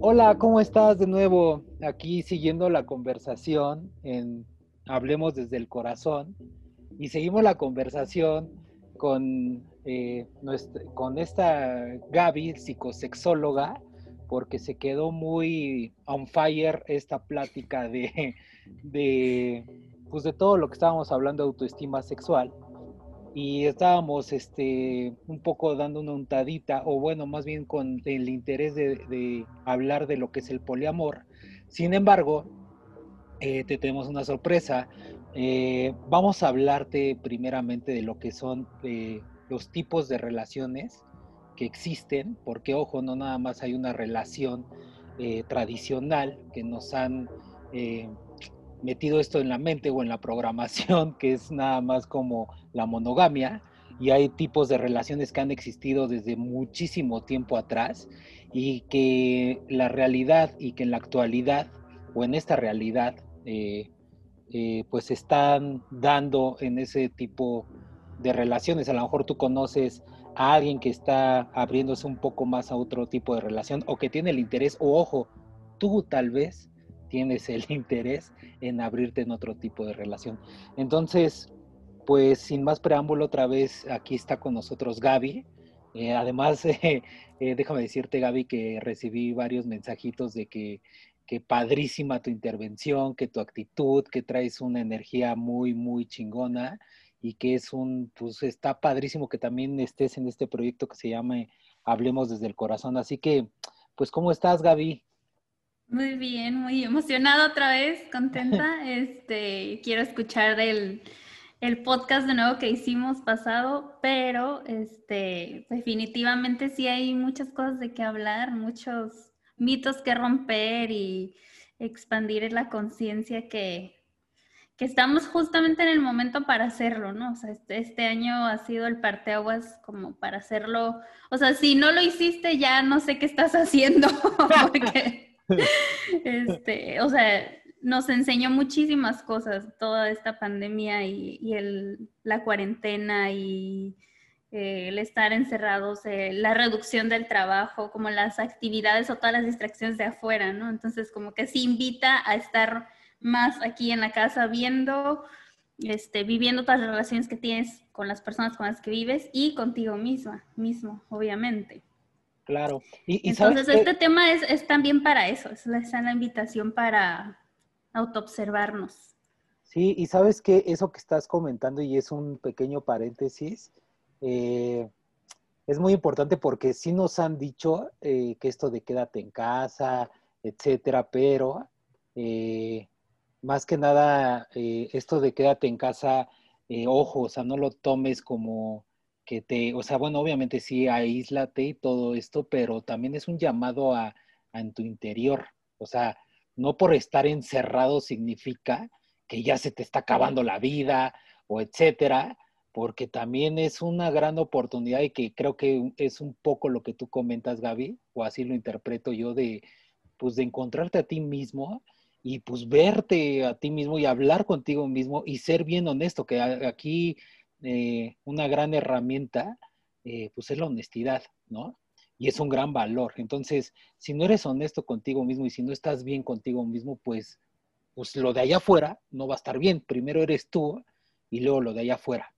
Hola, ¿cómo estás de nuevo? Aquí siguiendo la conversación en Hablemos desde el Corazón y seguimos la conversación con, eh, con esta Gaby, psicosexóloga, porque se quedó muy on fire esta plática de, de, pues de todo lo que estábamos hablando de autoestima sexual y estábamos este, un poco dando una untadita, o bueno, más bien con el interés de, hablar de lo que es el poliamor. Sin embargo, eh, te tenemos una sorpresa. Eh, vamos a hablarte primeramente de lo que son eh, los tipos de relaciones que existen, porque ojo, no nada más hay una relación tradicional que nos han metido esto en la mente o en la programación, que es nada más como la monogamia, y hay tipos de relaciones que han existido desde muchísimo tiempo atrás y que la realidad y que en la actualidad o en esta realidad eh, eh, pues están dando en ese tipo de relaciones. A lo mejor tú conoces a alguien que está abriéndose un poco más a otro tipo de relación o que tiene el interés o ojo, tú tal vez tienes el interés en abrirte en otro tipo de relación. Entonces, pues sin más preámbulo, otra vez aquí está con nosotros Gaby. Eh, además, eh, déjame decirte, Gaby, que recibí varios mensajitos de que, que padrísima tu intervención, que tu actitud, que traes una energía muy, muy chingona y que es un, pues está padrísimo que también estés en este proyecto que se llama Hablemos desde el Corazón. Así que, pues, ¿cómo estás, Gaby? Muy bien, muy emocionada otra vez, contenta. Este, quiero escuchar el, podcast de nuevo que hicimos pasado, pero este, definitivamente sí hay muchas cosas de qué hablar, muchos mitos que romper y expandir la conciencia que, que estamos justamente en el momento para hacerlo, ¿no? O sea, este, este, año ha sido el parteaguas como para hacerlo. O sea, si no lo hiciste, ya no sé qué estás haciendo, porque este, o sea, nos enseñó muchísimas cosas toda esta pandemia y, el, la cuarentena y eh, el estar encerrados, eh, la reducción del trabajo, como las actividades o todas las distracciones de afuera, ¿no? Entonces, como que se invita a estar más aquí en la casa viendo, este, viviendo todas las relaciones que tienes con las personas con las que vives y contigo misma, mismo, obviamente. Claro. Y, Entonces, este tema es, también para eso, es la, la invitación para autoobservarnos. Sí, y sabes que eso que estás comentando, y es un pequeño paréntesis, eh, es muy importante porque sí nos han dicho eh, que esto de quédate en casa, etcétera, pero eh, más que nada, esto de quédate en casa, ojo, o sea, no lo tomes como que te, o sea, bueno, obviamente sí, aíslate y todo esto, pero también es un llamado a, en tu interior. O sea, no por estar encerrado significa que ya se te está acabando la vida o etcétera, porque también es una gran oportunidad y que creo que es un poco lo que tú comentas, Gaby, o así lo interpreto yo, de, pues de encontrarte a ti mismo y pues verte a ti mismo y hablar contigo mismo y ser bien honesto, que aquí eh, una gran herramienta, eh, pues es la honestidad, ¿no? Y es un gran valor. Entonces, si no eres honesto contigo mismo y si no estás bien contigo mismo, pues, pues lo de allá afuera no va a estar bien. Primero eres tú y luego lo de allá afuera.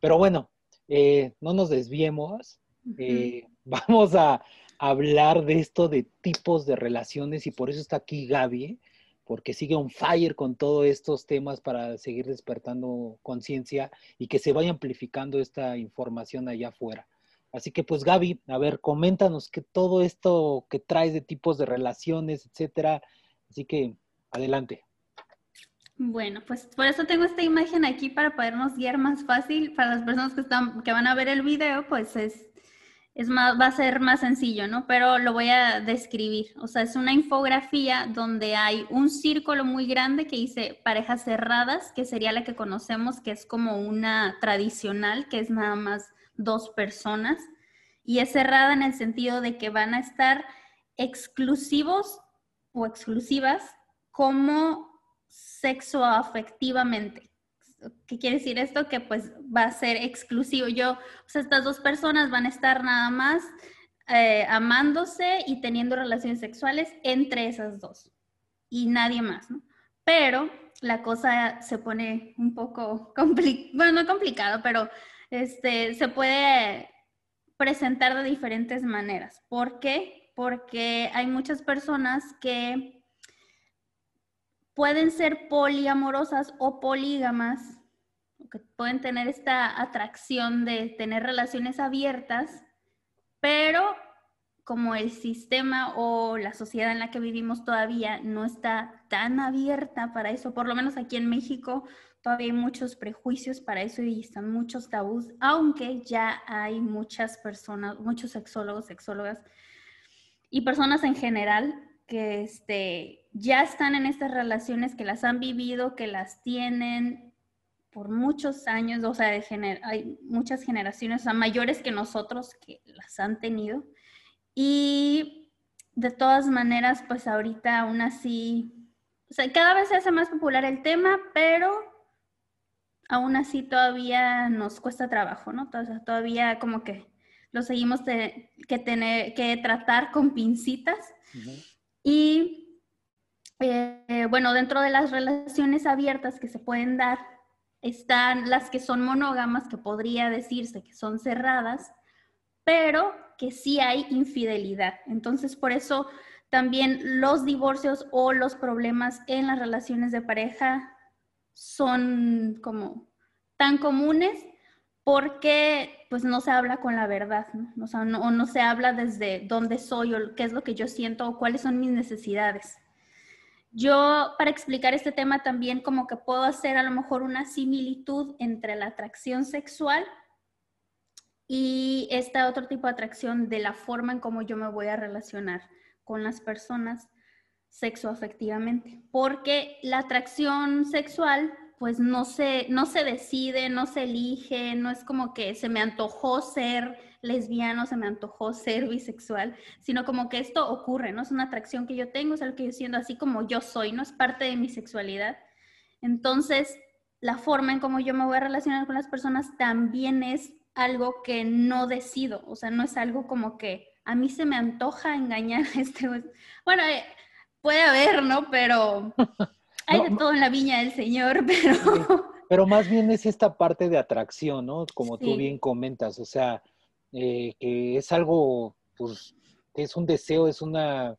Pero bueno, eh, no nos desviemos. vamos a hablar de esto de tipos de relaciones y por eso está aquí Gaby, porque sigue on fire con todos estos temas para seguir despertando conciencia y que se vaya amplificando esta información allá afuera. Así que pues Gaby, a ver, coméntanos que todo esto que traes de tipos de relaciones, etcétera. Así que adelante. Bueno, pues por eso tengo esta imagen aquí para podernos guiar más fácil para las personas que están que van a ver el video, pues es es más, va a ser más sencillo, ¿no? Pero lo voy a describir. O sea, es una infografía donde hay un círculo muy grande que dice parejas cerradas, que sería la que conocemos, que es como una tradicional, que es nada más dos personas. Y es cerrada en el sentido de que van a estar exclusivos o exclusivas como sexo afectivamente. ¿Qué quiere decir esto? Que pues va a ser exclusivo. Yo, o sea, estas dos personas van a estar nada más eh, amándose y teniendo relaciones sexuales entre esas dos y nadie más, ¿no? Pero la cosa se pone un poco complicada, bueno, no complicado, pero este, se puede presentar de diferentes maneras. ¿Por qué? Porque hay muchas personas que pueden ser poliamorosas o polígamas, que pueden tener esta atracción de tener relaciones abiertas, pero como el sistema o la sociedad en la que vivimos todavía no está tan abierta para eso, por lo menos aquí en México todavía hay muchos prejuicios para eso y están muchos tabús, aunque ya hay muchas personas, muchos sexólogos, sexólogas y personas en general que este, ya están en estas relaciones, que las han vivido, que las tienen por muchos años, o sea, hay muchas generaciones, o sea, mayores que nosotros que las han tenido. Y de todas maneras, pues ahorita aún así, o sea, cada vez se hace más popular el tema, pero aún así todavía nos cuesta trabajo, ¿no? Entonces, todavía como que lo seguimos que tener que tratar con pincitas. Y eh, bueno, dentro de las relaciones abiertas que se pueden dar, están las que son monógamas, que podría decirse que son cerradas, pero que sí hay infidelidad. Entonces, por eso también los divorcios o los problemas en las relaciones de pareja son como tan comunes porque pues no se habla con la verdad, ¿no? O, no, no se habla desde dónde soy o qué es lo que yo siento o cuáles son mis necesidades. Yo, para explicar este tema también como que puedo hacer a lo mejor una similitud entre la atracción sexual y esta otro tipo de atracción de la forma en cómo yo me voy a relacionar con las personas sexoafectivamente. Porque la atracción sexual pues no se, no se decide, no se elige, no es como que se me antojó ser lesbiano, se me antojó ser bisexual, sino como que esto ocurre, ¿no? Es una atracción que yo tengo, es algo que yo siento así como yo soy, ¿no? Es parte de mi sexualidad. Entonces, la forma en cómo yo me voy a relacionar con las personas también es algo que no decido, o sea, no es algo como que a mí se me antoja engañar a este... Bueno, eh, puede haber, ¿no? Pero Hay de todo en la viña del Señor, pero... Pero más bien es esta parte de atracción, ¿no? Como tú bien comentas, o sea, eh, que es algo, pues, es un deseo, es una,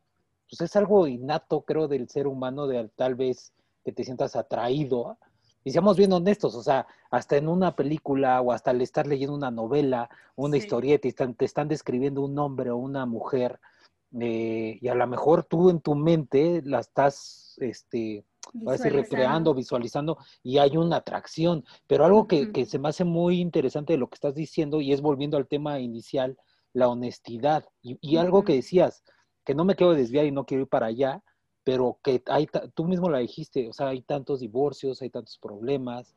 pues es algo innato, creo, del ser humano, de tal vez que te sientas atraído. Y seamos bien honestos, o sea, hasta en una película o hasta al estar leyendo una novela, una historieta, y te están describiendo un hombre o una mujer, eh, y a lo mejor tú en tu mente la estás, este, decir, recreando, visualizando, y hay una atracción. Pero algo que, que, se me hace muy interesante de lo que estás diciendo, y es volviendo al tema inicial, la honestidad. Y, algo que decías, que no me quiero desviar y no quiero ir para allá, pero que hay, tú mismo la dijiste, o sea, hay tantos divorcios, hay tantos problemas.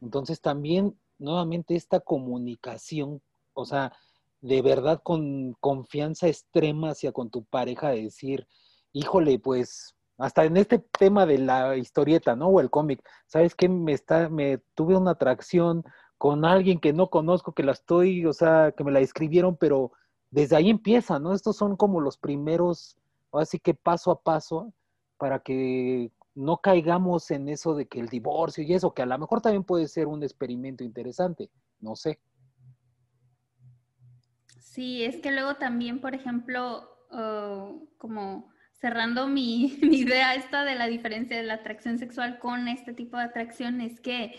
Entonces también, nuevamente, esta comunicación, o sea, de verdad con confianza extrema hacia con tu pareja, de decir, híjole, pues hasta en este tema de la historieta, ¿no? O el cómic, ¿sabes qué? Me está, me tuve una atracción con alguien que no conozco, que la estoy, o sea, que me la escribieron, pero desde ahí empieza, ¿no? Estos son como los primeros, así que paso a paso, para que no caigamos en eso de que el divorcio y eso, que a lo mejor también puede ser un experimento interesante, no sé. Sí, es que luego también, por ejemplo, oh, como cerrando mi, idea esta de la diferencia de la atracción sexual con este tipo de atracción, es que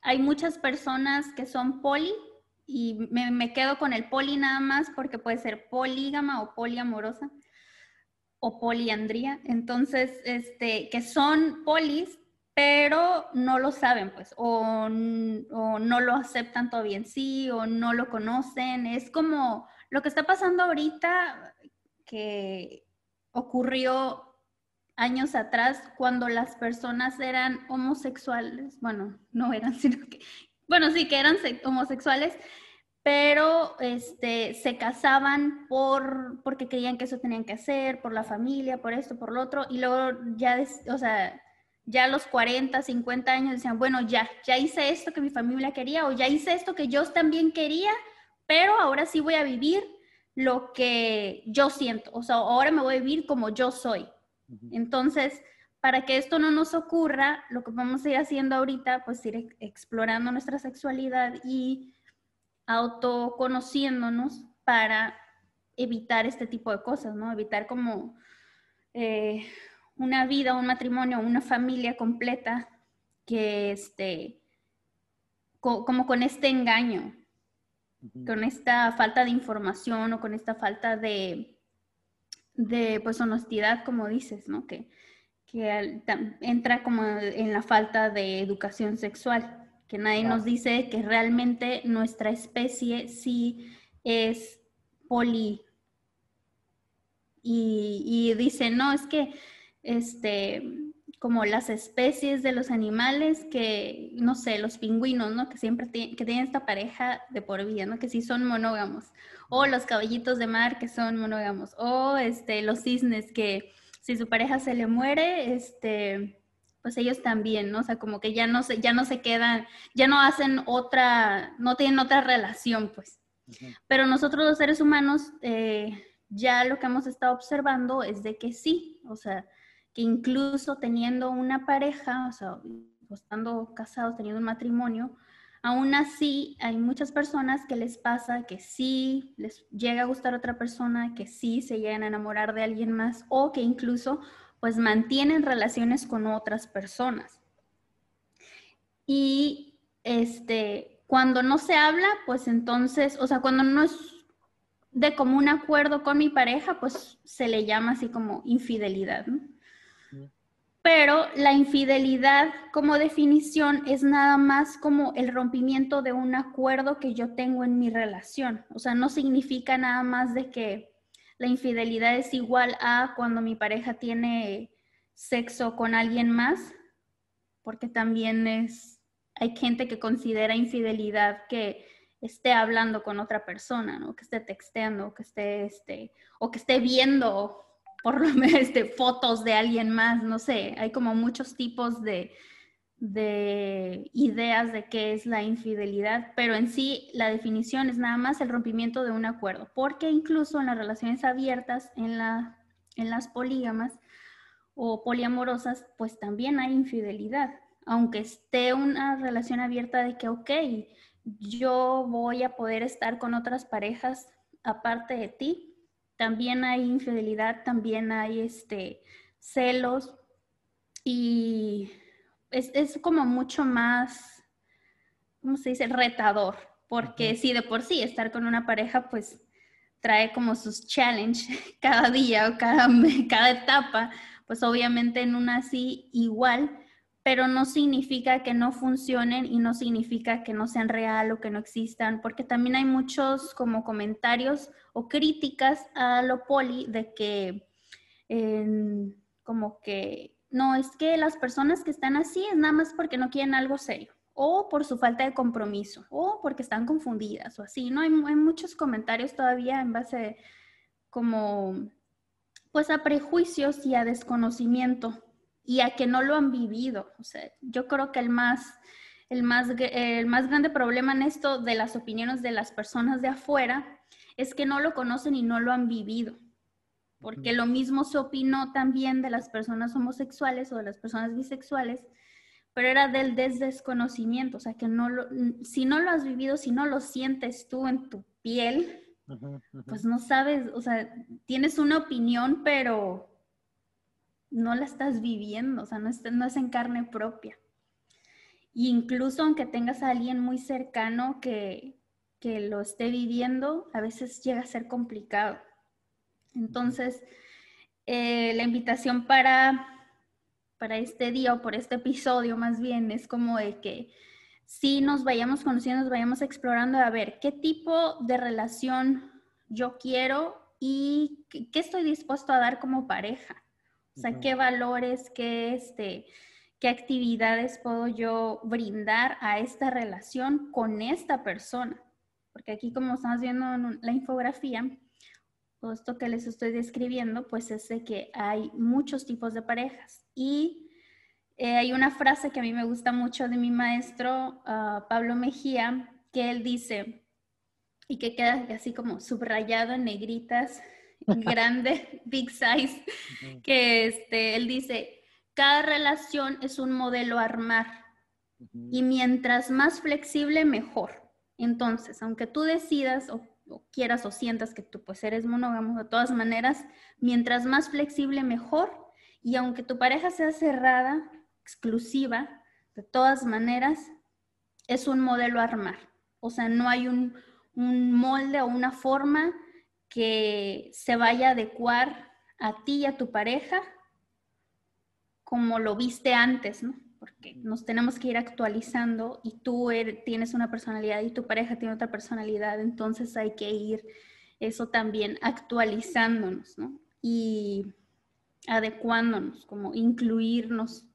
hay muchas personas que son poli y me, quedo con el poli nada más porque puede ser polígama o poliamorosa o poliandría. Entonces, este, que son polis, pero no lo saben, pues, o, o, no lo aceptan todavía en sí, o no lo conocen. Es como lo que está pasando ahorita, que ocurrió años atrás cuando las personas eran homosexuales, bueno, no eran, sino que, bueno, sí que eran homosexuales, pero este, se casaban por, porque creían que eso tenían que hacer, por la familia, por esto, por lo otro, y luego ya, o sea, ya a los 40, 50 años decían, bueno, ya, ya hice esto que mi familia quería o ya hice esto que yo también quería, pero ahora sí voy a vivir lo que yo siento, o sea, ahora me voy a vivir como yo soy. Entonces, para que esto no nos ocurra, lo que vamos a ir haciendo ahorita, pues ir explorando nuestra sexualidad y autoconociéndonos para evitar este tipo de cosas, ¿no? Evitar como eh, una vida, un matrimonio, una familia completa que esté como con este engaño, con esta falta de información o con esta falta de, de pues honestidad, como dices, ¿no? Que, que entra como en la falta de educación sexual, que nadie nos dice que realmente nuestra especie sí es poli. Y, y dice, no, es que este, como las especies de los animales que, no sé, los pingüinos, ¿no? Que siempre que tienen esta pareja de por vida, ¿no? Que sí son monógamos. O los caballitos de mar que son monógamos. O este, los cisnes que si su pareja se le muere, este, pues ellos también, ¿no? O sea, como que ya no se, ya no se quedan, ya no hacen otra, no tienen otra relación, pues. Pero nosotros los seres humanos, eh, ya lo que hemos estado observando es de que sí, o sea, que incluso teniendo una pareja, o sea, estando casados, teniendo un matrimonio, aún así hay muchas personas que les pasa que sí les llega a gustar otra persona, que sí se llegan a enamorar de alguien más o que incluso pues mantienen relaciones con otras personas. Y este, cuando no se habla, pues entonces, o sea, cuando no es de común acuerdo con mi pareja, pues se le llama así como infidelidad. ¿no? Pero la infidelidad como definición es nada más como el rompimiento de un acuerdo que yo tengo en mi relación. O sea, no significa nada más de que la infidelidad es igual a cuando mi pareja tiene sexo con alguien más, porque también es, hay gente que considera infidelidad que esté hablando con otra persona, ¿no? Que esté texteando, que esté, este, o que esté viendo por lo menos este, fotos de alguien más, no sé, hay como muchos tipos de, de ideas de qué es la infidelidad, pero en sí la definición es nada más el rompimiento de un acuerdo, porque incluso en las relaciones abiertas, en, la, en las polígamas o poliamorosas, pues también hay infidelidad, aunque esté una relación abierta de que, ok, yo voy a poder estar con otras parejas aparte de ti, también hay infidelidad, también hay este, celos y es, como mucho más, ¿cómo se dice? Retador, porque si de por sí estar con una pareja pues trae como sus challenges cada día o cada, cada etapa, pues obviamente en una así igual pero no significa que no funcionen y no significa que no sean real o que no existan, porque también hay muchos como comentarios o críticas a lo poli de que como que no, es que las personas que están así es nada más porque no quieren algo serio o por su falta de compromiso o porque están confundidas o así, ¿no? Hay, hay muchos comentarios todavía en base como pues a prejuicios y a desconocimiento y a que no lo han vivido. O sea, yo creo que el más, el más, el más grande problema en esto de las opiniones de las personas de afuera es que no lo conocen y no lo han vivido. Porque lo mismo se opinó también de las personas homosexuales o de las personas bisexuales, pero era del desconocimiento, o sea, que no lo, si no lo has vivido, si no lo sientes tú en tu piel, pues no sabes, o sea, tienes una opinión, pero no la estás viviendo, o sea, no es, no es en carne propia. Y incluso aunque tengas a alguien muy cercano que, que lo esté viviendo, a veces llega a ser complicado. Entonces, eh, la invitación para, para este día o por este episodio más bien es como de que si nos vayamos conociendo, nos vayamos explorando a ver qué tipo de relación yo quiero y qué estoy dispuesto a dar como pareja. O sea, qué valores, qué, este, qué actividades puedo yo brindar a esta relación con esta persona. Porque aquí, como estamos viendo en la infografía, todo esto que les estoy describiendo, pues es de que hay muchos tipos de parejas. Y eh, hay una frase que a mí me gusta mucho de mi maestro, ah, Pablo Mejía, que él dice, y que queda así como subrayado en negritas, grande, big size, que este, él dice, cada relación es un modelo a armar y mientras más flexible, mejor. Entonces, aunque tú decidas o, quieras o sientas que tú pues eres monógamo, de todas maneras, mientras más flexible, mejor. Y aunque tu pareja sea cerrada, exclusiva, de todas maneras, es un modelo a armar. O sea, no hay un, un molde o una forma que se vaya a adecuar a ti y a tu pareja como lo viste antes, ¿no? Porque nos tenemos que ir actualizando y tú er, tienes una personalidad y tu pareja tiene otra personalidad, entonces hay que ir eso también actualizándonos, ¿no? Y adecuándonos, como incluirnos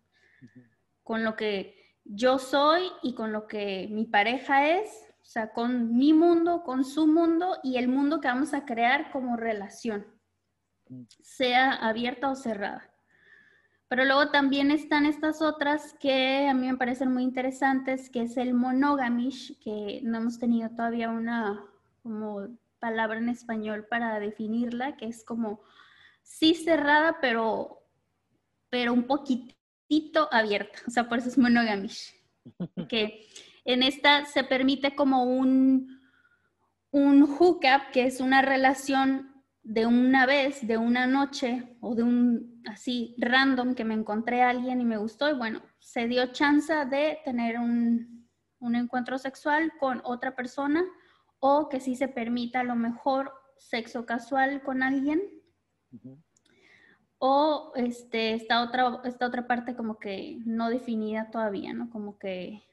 con lo que yo soy y con lo que mi pareja es, o sea, con mi mundo, con su mundo y el mundo que vamos a crear como relación, sea abierta o cerrada. Pero luego también están estas otras que a mí me parecen muy interesantes, que es el monogamish, que no hemos tenido todavía una como palabra en español para definirla, que es como sí cerrada, pero, pero un poquitito abierta. O sea, por eso es monogamish. Que en esta se permite como un, un hookup, que es una relación de una vez, de una noche o de un así random que me encontré a alguien y me gustó y bueno, se dio chance de tener un, un encuentro sexual con otra persona o que sí se permita a lo mejor sexo casual con alguien o este, esta, otra, esta otra parte como que no definida todavía, ¿no? Como que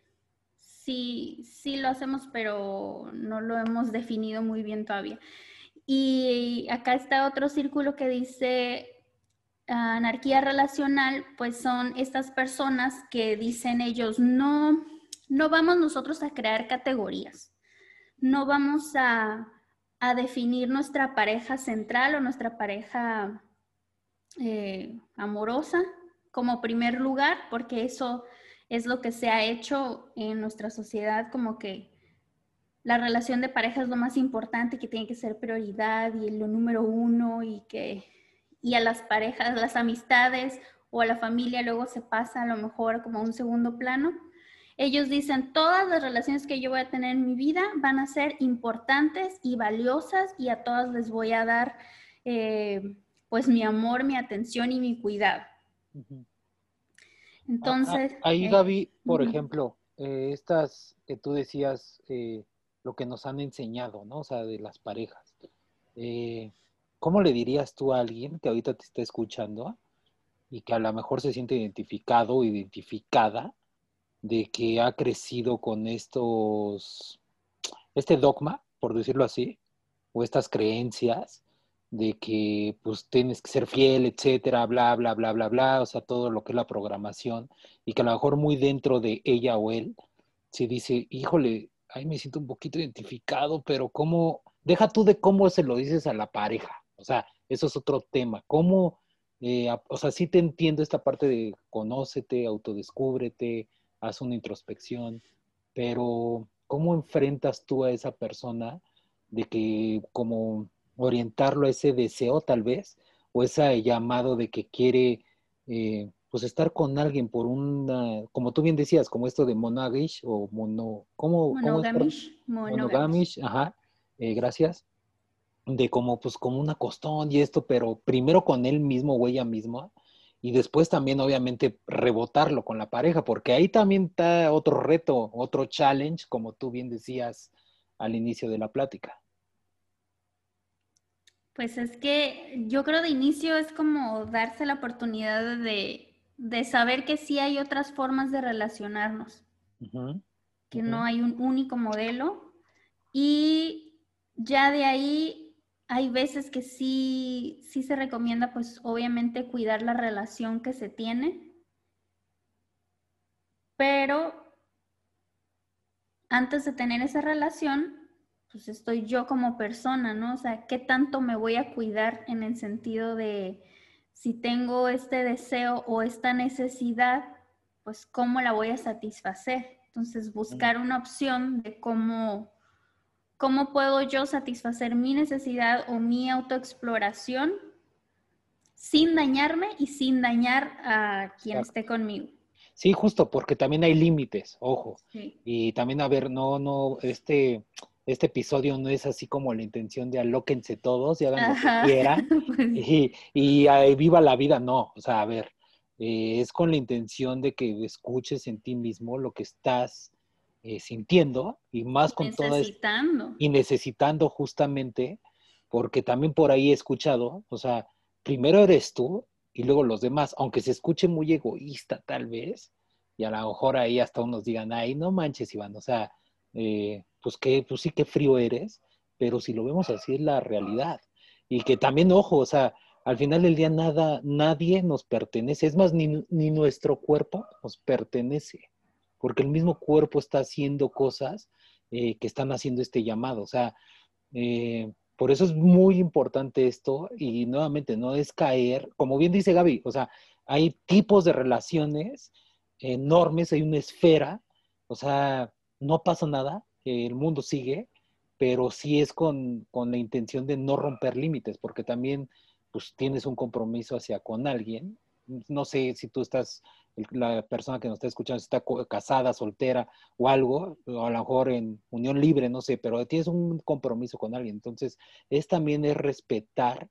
sí, sí lo hacemos, pero no lo hemos definido muy bien todavía. Y acá está otro círculo que dice ah, anarquía relacional, pues son estas personas que dicen ellos, no, no vamos nosotros a crear categorías, no vamos a, a definir nuestra pareja central o nuestra pareja eh, amorosa como primer lugar, porque eso es lo que se ha hecho en nuestra sociedad, como que la relación de pareja es lo más importante, que tiene que ser prioridad y lo número uno y que y a las parejas, las amistades o a la familia luego se pasa a lo mejor como a un segundo plano. Ellos dicen, todas las relaciones que yo voy a tener en mi vida van a ser importantes y valiosas y a todas les voy a dar eh, pues mi amor, mi atención y mi cuidado. Entonces... Ahí, eh, Gaby, por ejemplo, eh, estas que tú decías, eh, lo que nos han enseñado, ¿no? O sea, de las parejas. ¿Cómo le dirías tú a alguien que ahorita te está escuchando y que a lo mejor se siente identificado o identificada de que ha crecido con estos, este dogma, por decirlo así, o estas creencias de que pues tienes que ser fiel, etcétera, bla, bla, bla, bla, bla, o sea, todo lo que es la programación, y que a lo mejor muy dentro de ella o él se dice, híjole, ahí me siento un poquito identificado, pero ¿cómo? Deja tú de cómo se lo dices a la pareja, o sea, eso es otro tema, ¿cómo? Eh, o sea, sí te entiendo esta parte de conócete, autodescúbrete, haz una introspección, pero ¿cómo enfrentas tú a esa persona de que como orientarlo a ese deseo tal vez, o ese llamado de que quiere eh, pues estar con alguien por una, como tú bien decías, como esto de monagish o mono, ¿cómo? Monogamish. Monogamish, ajá, eh, gracias. De como, pues como una costón y esto, pero primero con él mismo o ella misma, y después también obviamente rebotarlo con la pareja, porque ahí también está otro reto, otro challenge, como tú bien decías al inicio de la plática. Pues es que yo creo de inicio es como darse la oportunidad de, saber que sí hay otras formas de relacionarnos, que no hay un único modelo. Y ya de ahí hay veces que sí, sí se recomienda pues obviamente cuidar la relación que se tiene, pero antes de tener esa relación pues estoy yo como persona, ¿no? O sea, ¿qué tanto me voy a cuidar en el sentido de si tengo este deseo o esta necesidad pues cómo la voy a satisfacer. Entonces, buscar una opción de cómo, cómo puedo yo satisfacer mi necesidad o mi autoexploración sin dañarme y sin dañar a quien esté conmigo. Sí, justo, porque también hay límites, ojo. Y también, a ver, no, no, este, este episodio no es así como la intención de alóquense todos y hagan lo que quieran y, y viva la vida, no. O sea, a ver, eh, es con la intención de que escuches en ti mismo lo que estás eh, sintiendo y más con todo. Y necesitando justamente, porque también por ahí he escuchado, o sea, primero eres tú y luego los demás, aunque se escuche muy egoísta tal vez, y a lo mejor ahí hasta unos digan, ay, no manches, Iván, o sea, eh, pues que, pues sí que frío eres, pero si lo vemos así es la realidad. Y que también, ojo, o sea, al final del día nada, nadie nos pertenece, es más, ni, nuestro cuerpo nos pertenece, porque el mismo cuerpo está haciendo cosas eh, que están haciendo este llamado. O sea, eh, por eso es muy importante esto y nuevamente no es caer, como bien dice Gaby, o sea, hay tipos de relaciones enormes, hay una esfera, o sea, no pasa nada, el mundo sigue, pero sí es con, con la intención de no romper límites, porque también pues tienes un compromiso hacia con alguien. No sé si tú estás, la persona que nos está escuchando está casada, soltera o algo, o a lo mejor en unión libre, no sé, pero tienes un compromiso con alguien. Entonces, es también es respetar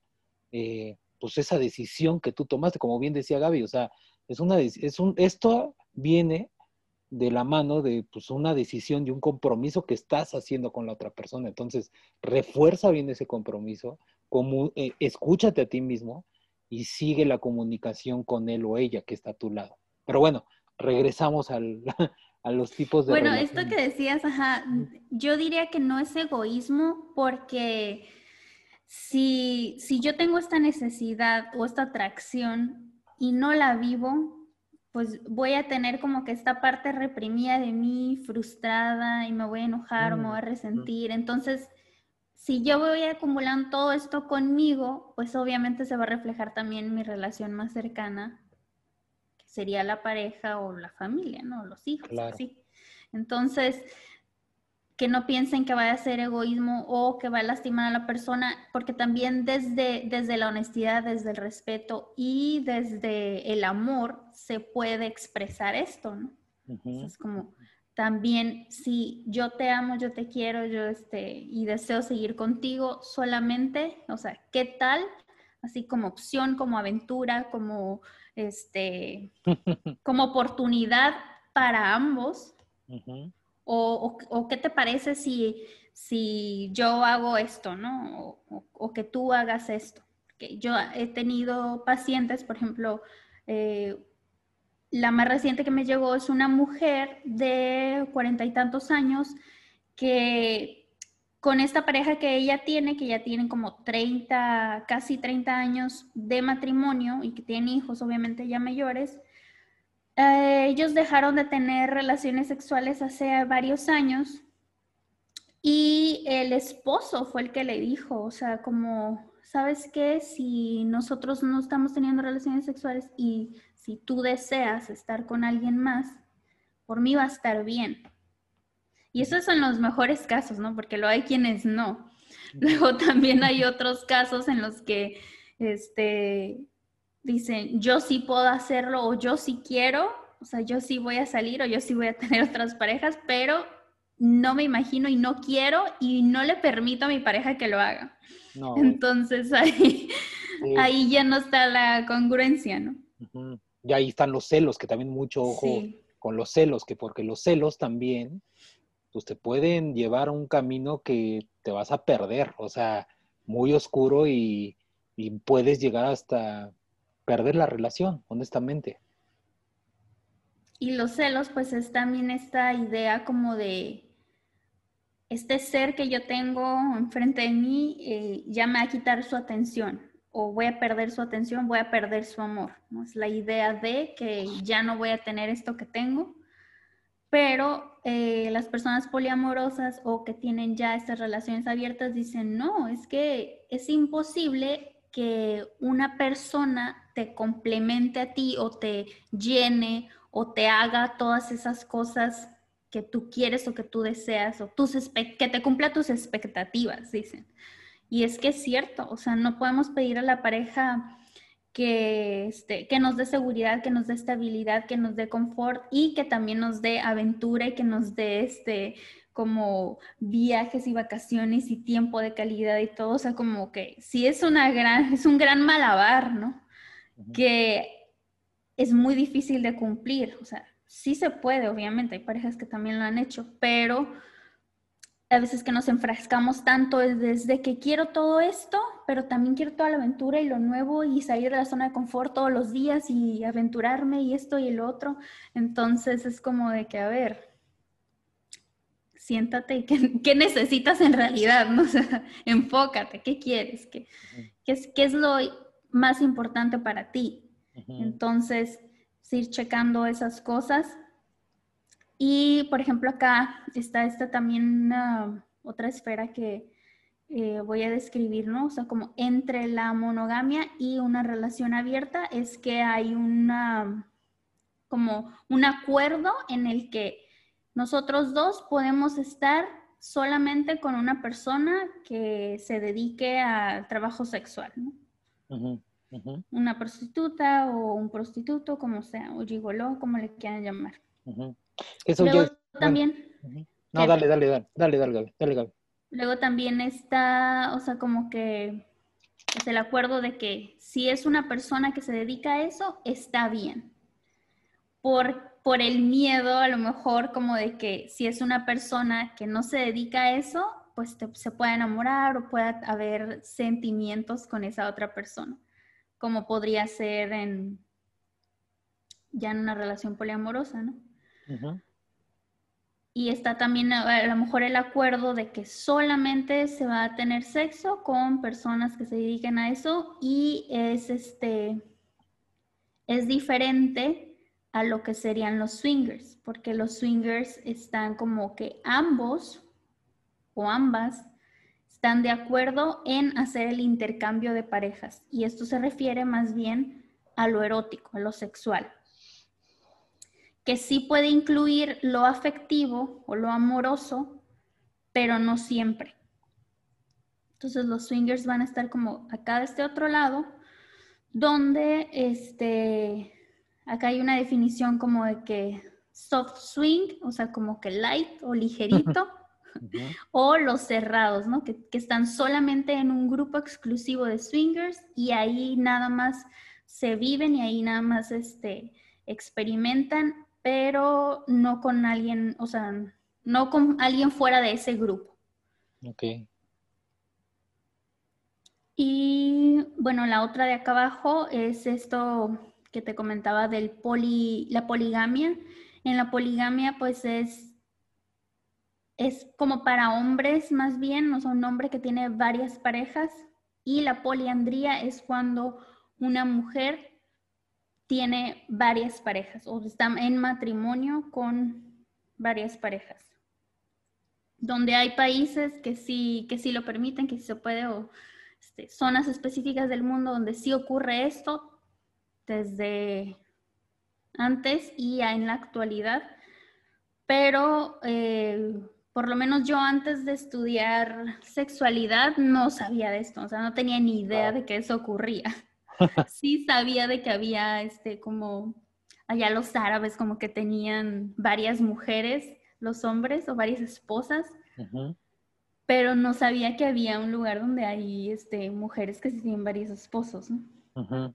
eh, pues esa decisión que tú tomaste, como bien decía Gaby, o sea, es una, es un, esto viene de la mano de pues, una decisión y un compromiso que estás haciendo con la otra persona. Entonces, refuerza bien ese compromiso, como, eh, escúchate a ti mismo y sigue la comunicación con él o ella que está a tu lado. Pero bueno, regresamos al, a los tipos de... Bueno, esto que decías, ajá, yo diría que no es egoísmo porque si, si yo tengo esta necesidad o esta atracción y no la vivo, pues voy a tener como que esta parte reprimida de mí, frustrada, y me voy a enojar o me voy a mm, resentir. Entonces, si yo voy acumulando todo esto conmigo, pues obviamente se va a reflejar también en mi relación más cercana, que sería la pareja o la familia, ¿no? Los hijos, sí. Entonces, que no piensen que vaya a ser egoísmo o que va a lastimar a la persona, porque también desde, desde la honestidad, desde el respeto y desde el amor se puede expresar esto, ¿no? Es como también si yo te amo, yo te quiero, yo este, y deseo seguir contigo solamente, o sea, ¿qué tal? Así como opción, como aventura, como este, como oportunidad para ambos. O, qué te parece si, si yo hago esto, ¿no? O, que tú hagas esto. Que yo he tenido pacientes, por ejemplo, eh, la más reciente que me llegó es una mujer de cuarenta y tantos años que con esta pareja que ella tiene, que ya tienen como 30, casi 30 años de matrimonio y que tienen hijos obviamente ya mayores, eh, ellos dejaron de tener relaciones sexuales hace varios años y el esposo fue el que le dijo, o sea, como, ¿sabes qué? Si nosotros no estamos teniendo relaciones sexuales y si tú deseas estar con alguien más, por mí va a estar bien. Y esos son los mejores casos, ¿no? Porque lo hay quienes no. Luego también hay otros casos en los que, este, dicen, yo sí puedo hacerlo o yo sí quiero, o sea, yo sí voy a salir o yo sí voy a tener otras parejas, pero no me imagino y no quiero y no le permito a mi pareja que lo haga. Entonces ahí, ahí ya no está la congruencia, ¿no? Y ahí están los celos, que también mucho ojo con los celos, que porque los celos también, pues te pueden llevar a un camino que te vas a perder, o sea, muy oscuro y puedes llegar hasta perder la relación, honestamente. Y los celos, pues es también esta idea como de este ser que yo tengo enfrente de mí eh, ya me va a quitar su atención o voy a perder su atención, voy a perder su amor. ¿no? Es la idea de que ya no voy a tener esto que tengo, pero eh, las personas poliamorosas o que tienen ya estas relaciones abiertas dicen, no, es que es imposible que una persona te complemente a ti o te llene o te haga todas esas cosas que tú quieres o que tú deseas o tus que te cumpla tus expectativas, dicen. Y es que es cierto, o sea, no podemos pedir a la pareja que, este, que nos dé seguridad, que nos dé estabilidad, que nos dé confort y que también nos dé aventura y que nos dé este, como viajes y vacaciones y tiempo de calidad y todo, o sea, como que sí es una gran, es un gran malabar, ¿no? Que es muy difícil de cumplir, o sea, sí se puede, obviamente, hay parejas que también lo han hecho, pero a veces que nos enfrascamos tanto es desde que quiero todo esto, pero también quiero toda la aventura y lo nuevo y salir de la zona de confort todos los días y aventurarme y esto y el otro. Entonces es como de que, a ver, siéntate y qué, necesitas en realidad, ¿no? enfócate, ¿qué quieres? ¿Qué, es, ¿Qué es lo más importante para ti? Entonces, ir checando esas cosas y, por ejemplo, acá está esta también otra esfera que eh, voy a describir, ¿no? O sea, como entre la monogamia y una relación abierta es que hay una, como un acuerdo en el que nosotros dos podemos estar solamente con una persona que se dedique al trabajo sexual, ¿no? Una prostituta o un prostituto, como sea, o gigoló, como le quieran llamar. Eso Luego también. No, dale, dale, dale, dale, dale, dale, dale. Luego también está, o sea, como que es el acuerdo de que si es una persona que se dedica a eso, está bien. Por, por el miedo, a lo mejor, como de que si es una persona que no se dedica a eso, pues se puede enamorar o puede haber sentimientos con esa otra persona, como podría ser en ya en una relación poliamorosa, ¿no? Y está también a, lo mejor el acuerdo de que solamente se va a tener sexo con personas que se dediquen a eso y es este es diferente a lo que serían los swingers, porque los swingers están como que ambos o ambas están de acuerdo en hacer el intercambio de parejas y esto se refiere más bien a lo erótico, a lo sexual que sí puede incluir lo afectivo o lo amoroso, pero no siempre. Entonces los swingers van a estar como acá de este otro lado, donde este, acá hay una definición como de que soft swing, o sea, como que light o ligerito, o los cerrados, ¿no? Que, que, están solamente en un grupo exclusivo de swingers y ahí nada más se viven y ahí nada más este, experimentan pero no con alguien, o sea, no con alguien fuera de ese grupo. Ok. Y bueno, la otra de acá abajo es esto que te comentaba del poli, la poligamia. En la poligamia, pues es, es como para hombres más bien, o sea, un hombre que tiene varias parejas. Y la poliandría es cuando una mujer tiene varias parejas o está en matrimonio con varias parejas. Donde hay países que sí, que sí lo permiten, que sí se puede, o este, zonas específicas del mundo donde sí ocurre esto desde antes y en la actualidad. Pero eh, por lo menos yo antes de estudiar sexualidad no sabía de esto, o sea, no tenía ni idea de que eso ocurría. sí sabía de que había este como allá los árabes como que tenían varias mujeres, los hombres o varias esposas, pero no sabía que había un lugar donde hay este, mujeres que tienen varios esposos. ¿no?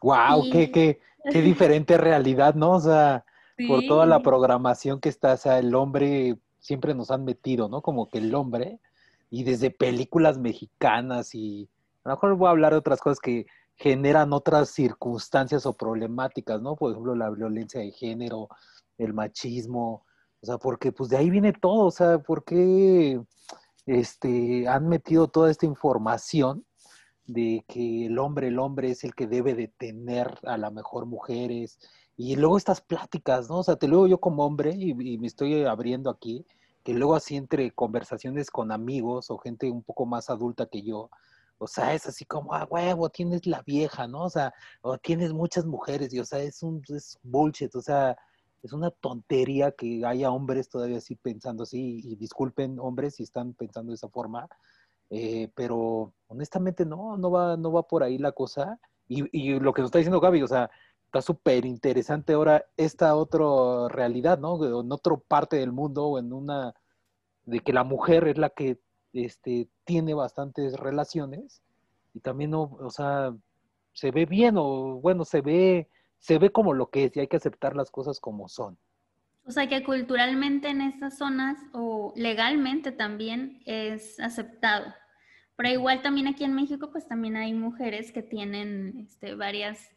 Wow, qué, qué, qué diferente realidad, ¿no? O sea, por toda la programación que está, o sea, el hombre siempre nos han metido, ¿no? Como que el hombre, y desde películas mexicanas y a lo mejor voy a hablar de otras cosas que generan otras circunstancias o problemáticas, ¿no? Por ejemplo, la violencia de género, el machismo, o sea, porque pues de ahí viene todo, o sea, ¿por qué este, han metido toda esta información de que el hombre, el hombre es el que debe de tener a la mejor mujeres? Y luego estas pláticas, ¿no? O sea, te luego yo como hombre, y, y me estoy abriendo aquí, que luego así entre conversaciones con amigos o gente un poco más adulta que yo, o sea, es así como, ah, huevo, tienes la vieja, ¿no? O sea, o tienes muchas mujeres, y o sea, es un es bullshit, o sea, es una tontería que haya hombres todavía así pensando así, y disculpen hombres si están pensando de esa forma, eh, pero honestamente no, no va, no va por ahí la cosa. Y, y lo que nos está diciendo Gaby, o sea, está súper interesante ahora esta otra realidad, ¿no? En otra parte del mundo o en una, de que la mujer es la que este, tiene bastantes relaciones y también, no, o sea, se ve bien o bueno, se ve se ve como lo que es y hay que aceptar las cosas como son. O sea que culturalmente en estas zonas o legalmente también es aceptado. Pero igual también aquí en México pues también hay mujeres que tienen este, varias,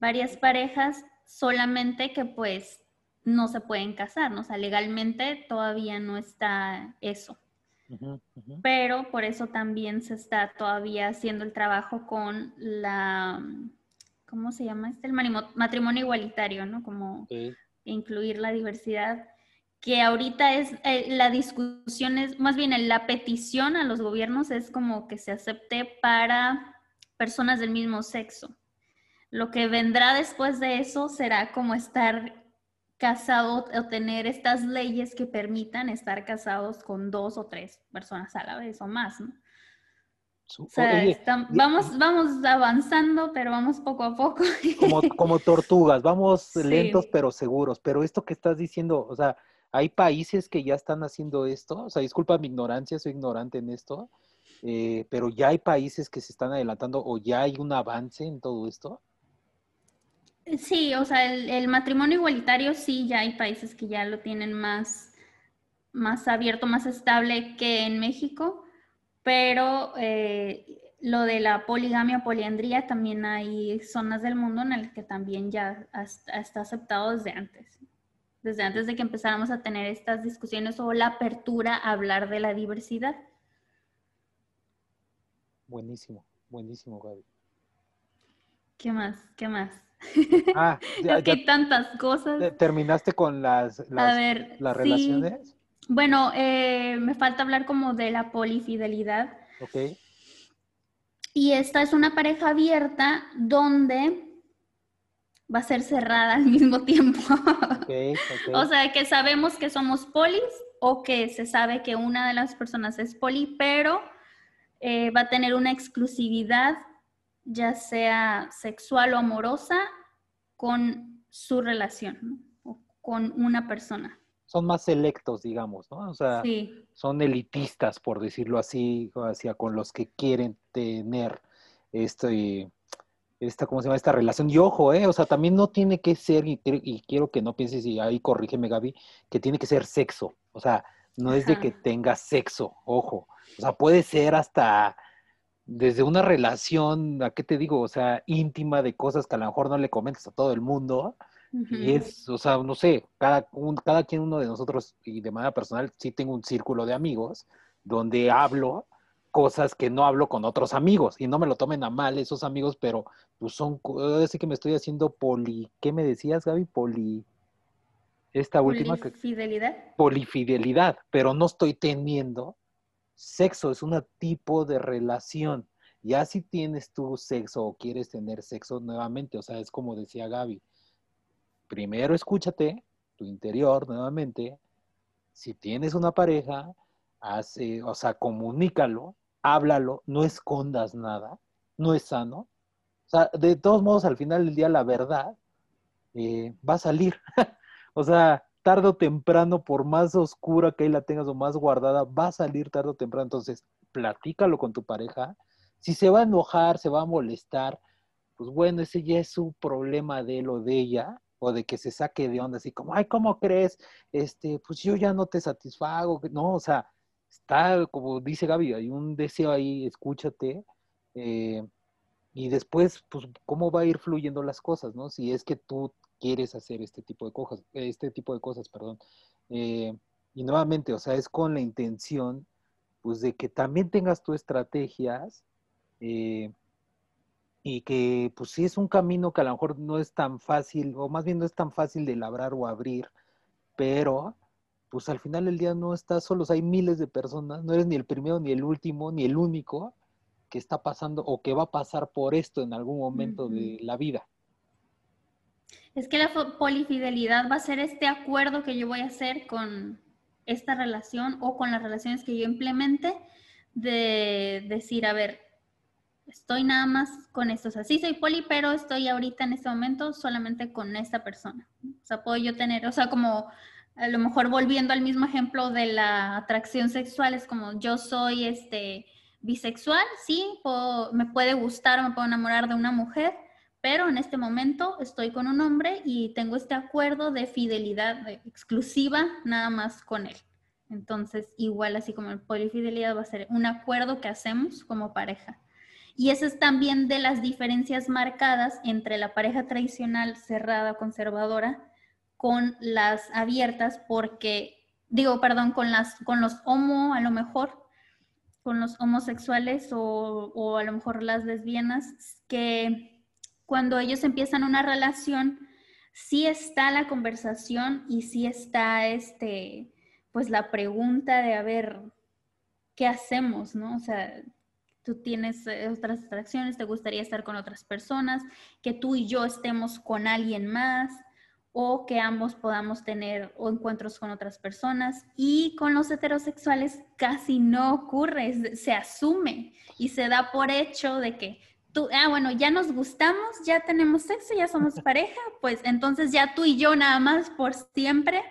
varias parejas solamente que pues no se pueden casar, ¿no? O sea, legalmente todavía no está eso. Pero por eso también se está todavía haciendo el trabajo con la ¿cómo se llama este? El matrimonio igualitario, ¿no? Como incluir la diversidad, que ahorita es, eh, la discusión es, más bien la petición a los gobiernos es como que se acepte para personas del mismo sexo. Lo que vendrá después de eso será como estar casado o tener estas leyes que permitan estar casados con dos o tres personas a la vez o más, ¿no? vamos, vamos avanzando, pero vamos poco a poco. Como, como tortugas, vamos lentos pero seguros. Pero esto que estás diciendo, o sea, hay países que ya están haciendo esto. O sea, disculpa mi ignorancia, soy ignorante en esto. Eh, pero ya hay países que se están adelantando o ya hay un avance en todo esto. Sí, o sea, el, matrimonio igualitario sí, ya hay países que ya lo tienen más, más abierto, más estable que en México pero eh, lo de la poligamia, poliandría, también hay zonas del mundo en las que también ya está aceptado desde antes, desde antes de que empezáramos a tener estas discusiones o la apertura a hablar de la diversidad. Buenísimo, buenísimo, Gaby. ¿Qué más? ¿Qué más? Ah, ya, que tantas cosas. ¿Terminaste con las, las, las relaciones? Bueno, eh, me falta hablar como de la polifidelidad. Ok. Y esta es una pareja abierta donde va a ser cerrada al mismo tiempo. Okay, o sea, que sabemos que somos polis o que se sabe que una de las personas es poli, pero eh, va a tener una exclusividad, ya sea sexual o amorosa, con su relación, o con una persona son más selectos, digamos, ¿no? O sea, son elitistas, por decirlo así, hacia con los que quieren tener este, esta, ¿cómo se llama? Esta relación. Y ojo, ¿eh? O sea, también no tiene que ser, y, quiero que no pienses, y ahí corrígeme, Gaby, que tiene que ser sexo. O sea, no es de que tenga sexo, ojo. O sea, puede ser hasta desde una relación, ¿a qué te digo? O sea, íntima de cosas que a lo mejor no le comentas a todo el mundo, y es, o sea, no sé, cada, cada quien uno de nosotros, y de manera personal, sí tengo un círculo de amigos donde hablo cosas que no hablo con otros amigos. Y no me lo tomen a mal esos amigos, pero pues son, así que me estoy haciendo poli, ¿qué me decías, Gaby? Poli, esta última. Polifidelidad. Polifidelidad, pero no estoy teniendo sexo, es un tipo de relación. Ya si tienes tu sexo o quieres tener sexo nuevamente, o sea, es como decía Gaby, primero escúchate tu interior nuevamente. Si tienes una pareja, hace, o sea, comunícalo, háblalo, no escondas nada, no es sano. O sea, de todos modos, al final del día, la verdad eh, va a salir. o sea, tarde o temprano, por más oscura que ahí la tengas o más guardada, va a salir tarde o temprano. Entonces, platícalo con tu pareja. Si se va a enojar, se va a molestar, pues bueno, ese ya es su problema de él o de ella o de que se saque de onda, así como, ay, ¿cómo crees? Este, pues yo ya no te satisfago, no, o sea, está, como dice Gaby, hay un deseo ahí, escúchate, eh, y después, pues, ¿cómo va a ir fluyendo las cosas, no? Si es que tú quieres hacer este tipo de cosas, este tipo de cosas, perdón. Eh, y nuevamente, o sea, es con la intención, pues, de que también tengas tus estrategias, eh, y que pues sí es un camino que a lo mejor no es tan fácil, o más bien no es tan fácil de labrar o abrir, pero pues al final del día no estás solo, hay miles de personas, no eres ni el primero, ni el último, ni el único, que está pasando o que va a pasar por esto en algún momento de la vida. Es que la polifidelidad va a ser este acuerdo que yo voy a hacer con esta relación o con las relaciones que yo implemente de decir, a ver, estoy nada más con esto. O sea, sí soy poli, pero estoy ahorita en este momento solamente con esta persona. O sea, puedo yo tener, o sea, como a lo mejor volviendo al mismo ejemplo de la atracción sexual, es como yo soy este bisexual, sí, me puede gustar me puedo enamorar de una mujer, pero en este momento estoy con un hombre y tengo este acuerdo de fidelidad exclusiva nada más con él. Entonces, igual así como el polifidelidad va a ser un acuerdo que hacemos como pareja. Y eso es también de las diferencias marcadas entre la pareja tradicional cerrada, conservadora, con las abiertas, porque, digo, perdón, con, las, con los homo a lo mejor, con los homosexuales o, o a lo mejor las lesbianas, que cuando ellos empiezan una relación, sí está la conversación y sí está este, pues la pregunta de a ver, ¿qué hacemos? ¿No? O sea, tú tienes eh, otras atracciones, te gustaría estar con otras personas, que tú y yo estemos con alguien más o que ambos podamos tener encuentros con otras personas. Y con los heterosexuales casi no ocurre, se asume y se da por hecho de que tú, ah, bueno, ya nos gustamos, ya tenemos sexo, ya somos pareja, pues entonces ya tú y yo nada más por siempre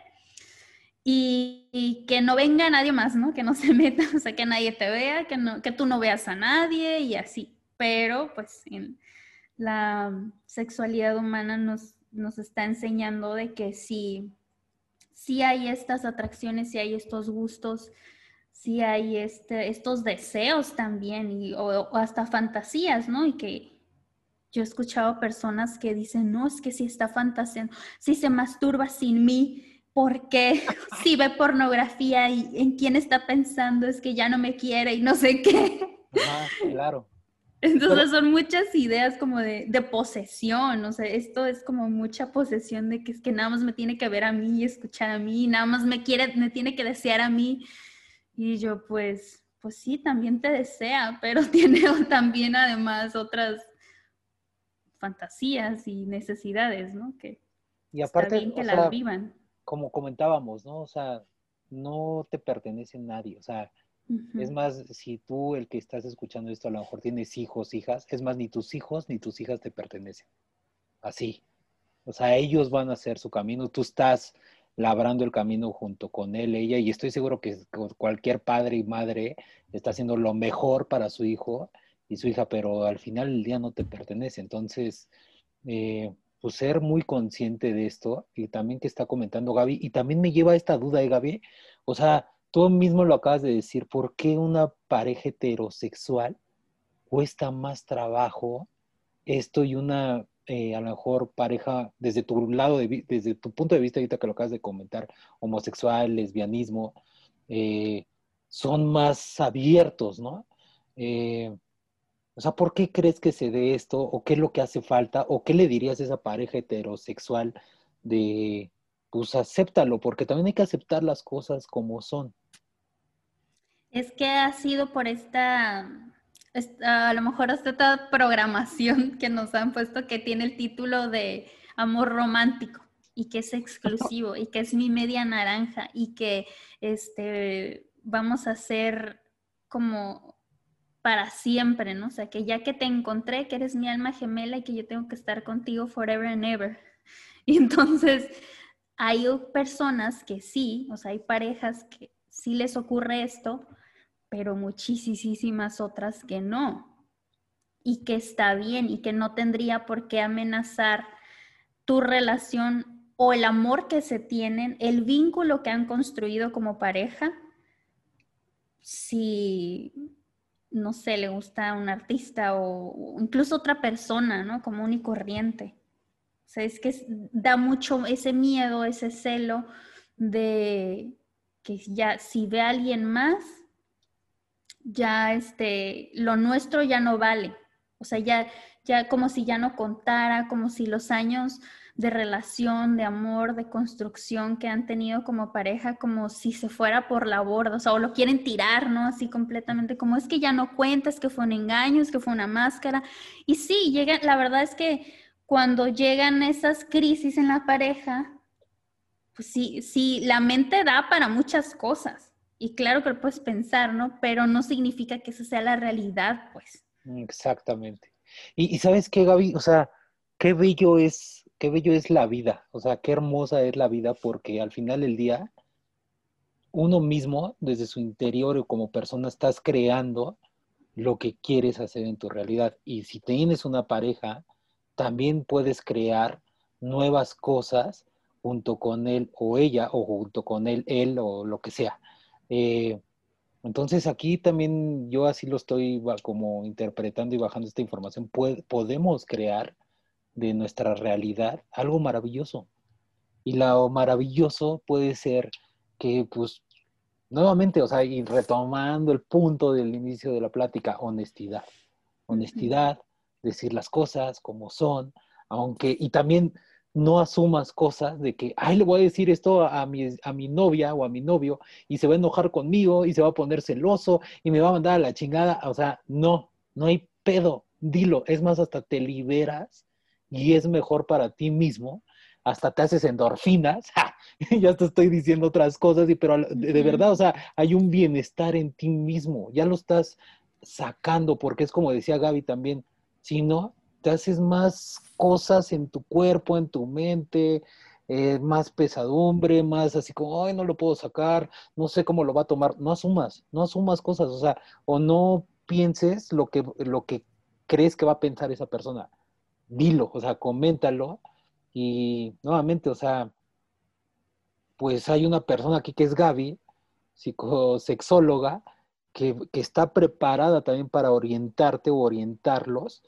y, que no venga nadie más, ¿no? Que no se meta, o sea, que nadie te vea, que, no, que tú no veas a nadie y así. Pero pues en la sexualidad humana nos, nos está enseñando de que sí, sí hay estas atracciones, sí hay estos gustos, sí hay este, estos deseos también y, o, hasta fantasías, ¿no? Y que yo he escuchado personas que dicen, no, es que si está fantaseando, si se masturba sin mí, porque si ve pornografía y en quién está pensando es que ya no me quiere y no sé qué. claro. Entonces son muchas ideas como de, de, posesión, o sea, esto es como mucha posesión de que es que nada más me tiene que ver a mí y escuchar a mí, nada más me quiere, me tiene que desear a mí. Y yo pues, pues sí, también te desea, pero tiene también además otras fantasías y necesidades, ¿no? Que y aparte, está bien que las vivan como comentábamos, ¿no? O sea, no te pertenece a nadie, o sea, es más, si tú el que estás escuchando esto a lo mejor tienes hijos, hijas, es más, ni tus hijos ni tus hijas te pertenecen. Así. O sea, ellos van a hacer su camino, tú estás labrando el camino junto con él, ella, y estoy seguro que cualquier padre y madre está haciendo lo mejor para su hijo y su hija, pero al final el día no te pertenece. Entonces, eh, pues ser muy consciente de esto y también que está comentando Gaby, y también me lleva a esta duda, ¿eh, Gaby? O sea, tú mismo lo acabas de decir, ¿por qué una pareja heterosexual cuesta más trabajo esto y una, eh, a lo mejor, pareja, desde tu lado, de, desde tu punto de vista, ahorita que lo acabas de comentar, homosexual, lesbianismo, eh, son más abiertos, ¿no? Eh, o sea, ¿por qué crees que se dé esto? ¿O qué es lo que hace falta? ¿O qué le dirías a esa pareja heterosexual de, pues acéptalo, porque también hay que aceptar las cosas como son? Es que ha sido por esta, a lo mejor hasta esta programación que nos han puesto que tiene el título de amor romántico y que es exclusivo y que es mi media naranja y que este, vamos a ser como para siempre, ¿no? O sea, que ya que te encontré, que eres mi alma gemela y que yo tengo que estar contigo forever and ever. Y entonces hay personas que sí, o sea, hay parejas que sí les ocurre esto, pero muchísimas otras que no. Y que está bien y que no tendría por qué amenazar tu relación o el amor que se tienen, el vínculo que han construido como pareja, si no sé, le gusta un artista o, incluso otra persona, ¿no? Común y corriente. O sea, es que da mucho ese miedo, ese celo de que ya si ve a alguien más, ya este, lo nuestro ya no vale. O sea, ya, ya como si ya no contara, como si los años de relación, de amor, de construcción que han tenido como pareja, como si se fuera por la borda, o sea, o lo quieren tirar, ¿no? Así completamente, como es que ya no cuentas, que fue un engaño, es que fue una máscara. Y sí, llega, la verdad es que cuando llegan esas crisis en la pareja, pues sí, sí, la mente da para muchas cosas. Y claro que lo puedes pensar, ¿no? Pero no significa que esa sea la realidad, pues. Exactamente. Y, y sabes qué, Gaby, o sea, qué bello es qué bello es la vida, o sea, qué hermosa es la vida porque al final del día uno mismo, desde su interior o como persona, estás creando lo que quieres hacer en tu realidad. Y si tienes una pareja, también puedes crear nuevas cosas junto con él o ella, o junto con él, él o lo que sea. Eh, entonces aquí también yo así lo estoy como interpretando y bajando esta información. podemos crear de nuestra realidad algo maravilloso. Y lo maravilloso puede ser que, pues, nuevamente, o sea, y retomando el punto del inicio de la plática, honestidad. Honestidad, decir las cosas como son, aunque, y también no asumas cosas de que, ay, le voy a decir esto a mi, a mi novia o a mi novio y se va a enojar conmigo y se va a poner celoso y me va a mandar a la chingada. O sea, no, no hay pedo, dilo. Es más, hasta te liberas y es mejor para ti mismo, hasta te haces endorfinas, ya te estoy diciendo otras cosas, y, pero de, verdad, o sea, hay un bienestar en ti mismo, ya lo estás sacando, porque es como decía Gaby también, si no, te haces más cosas en tu cuerpo, en tu mente, eh, más pesadumbre, más así como, ay, no lo puedo sacar, no sé cómo lo va a tomar, no asumas, no asumas cosas, o sea, o no pienses lo que, lo que crees que va a pensar esa persona dilo, o sea, coméntalo. Y nuevamente, o sea, pues hay una persona aquí que es Gaby, psicosexóloga, que, está preparada también para orientarte o orientarlos.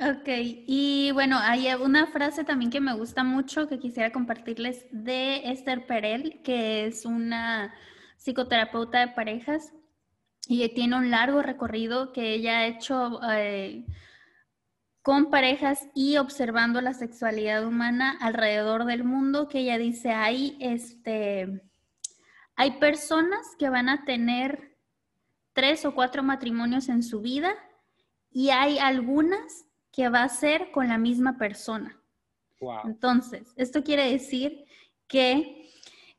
Ok, y bueno, hay una frase también que me gusta mucho que quisiera compartirles de Esther Perel, que es una psicoterapeuta de parejas y tiene un largo recorrido que ella ha hecho eh, con parejas y observando la sexualidad humana alrededor del mundo, que ella dice, hay, este, hay personas que van a tener tres o cuatro matrimonios en su vida y hay algunas que va a ser con la misma persona. Entonces, esto quiere decir que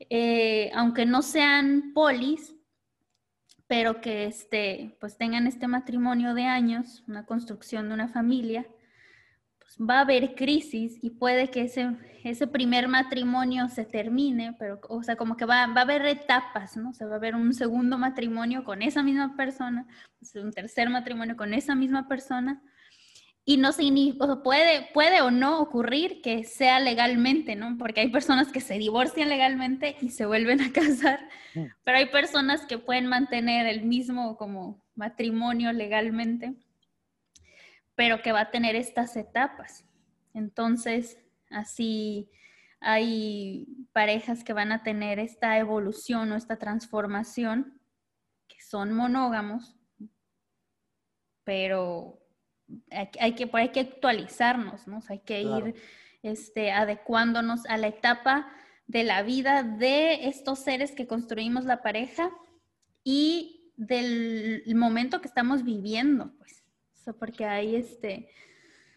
eh, aunque no sean polis, pero que este, pues tengan este matrimonio de años, una construcción de una familia, va a haber crisis y puede que ese, ese primer matrimonio se termine, pero, o sea, como que va, va a haber etapas, ¿no? O sea, va a haber un segundo matrimonio con esa misma persona, un tercer matrimonio con esa misma persona, y no significa, o puede, puede o no ocurrir que sea legalmente, ¿no? Porque hay personas que se divorcian legalmente y se vuelven a casar, mm. pero hay personas que pueden mantener el mismo como matrimonio legalmente, pero que va a tener estas etapas. Entonces, así hay parejas que van a tener esta evolución o esta transformación, que son monógamos, pero hay, que, hay que actualizarnos, ¿no? hay que ir este, adecuándonos a la etapa de la vida de estos seres que construimos la pareja y del momento que estamos viviendo, pues. Porque hay este,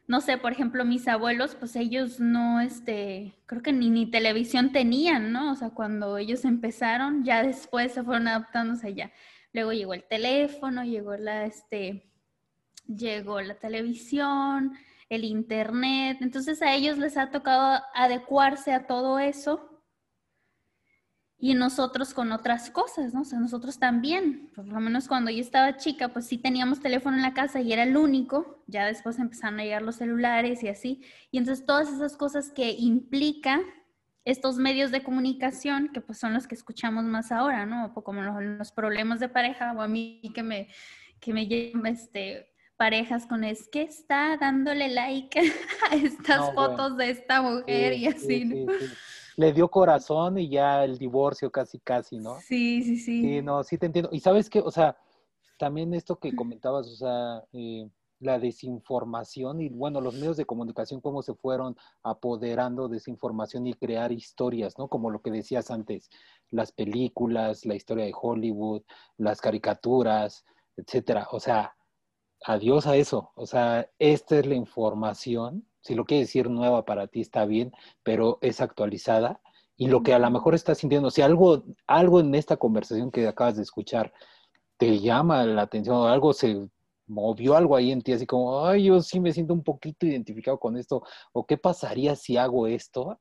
no sé, por ejemplo, mis abuelos, pues ellos no, este, creo que ni, televisión tenían, ¿no? O sea, cuando ellos empezaron, ya después se fueron adaptándose ya. Luego llegó el teléfono, llegó la, este, llegó la televisión, el internet, entonces a ellos les ha tocado adecuarse a todo eso y nosotros con otras cosas, ¿no? O sea, nosotros también, por lo menos cuando yo estaba chica, pues sí teníamos teléfono en la casa y era el único, ya después empezaron a llegar los celulares y así, y entonces todas esas cosas que implica estos medios de comunicación, que pues son los que escuchamos más ahora, ¿no? Como los, problemas de pareja, o a mí que me, que me llevan, este, parejas con es que está dándole like a estas fotos de esta mujer y así, ¿no? Le dio corazón y ya el divorcio casi, casi, ¿no? Sí, sí, sí. Sí, no, sí te entiendo. Y sabes qué, o sea, también esto que comentabas, o sea, eh, la desinformación y bueno, los medios de comunicación cómo se fueron apoderando de esa información y crear historias, ¿no? Como lo que decías antes, las películas, la historia de Hollywood, las caricaturas, etcétera. O sea, adiós a eso. O sea, esta es la información. Si lo quiere decir nueva para ti está bien, pero es actualizada. Y lo que a lo mejor estás sintiendo, si algo, algo en esta conversación que acabas de escuchar te llama la atención o algo se movió algo ahí en ti, así como, ay, yo sí me siento un poquito identificado con esto, o qué pasaría si hago esto,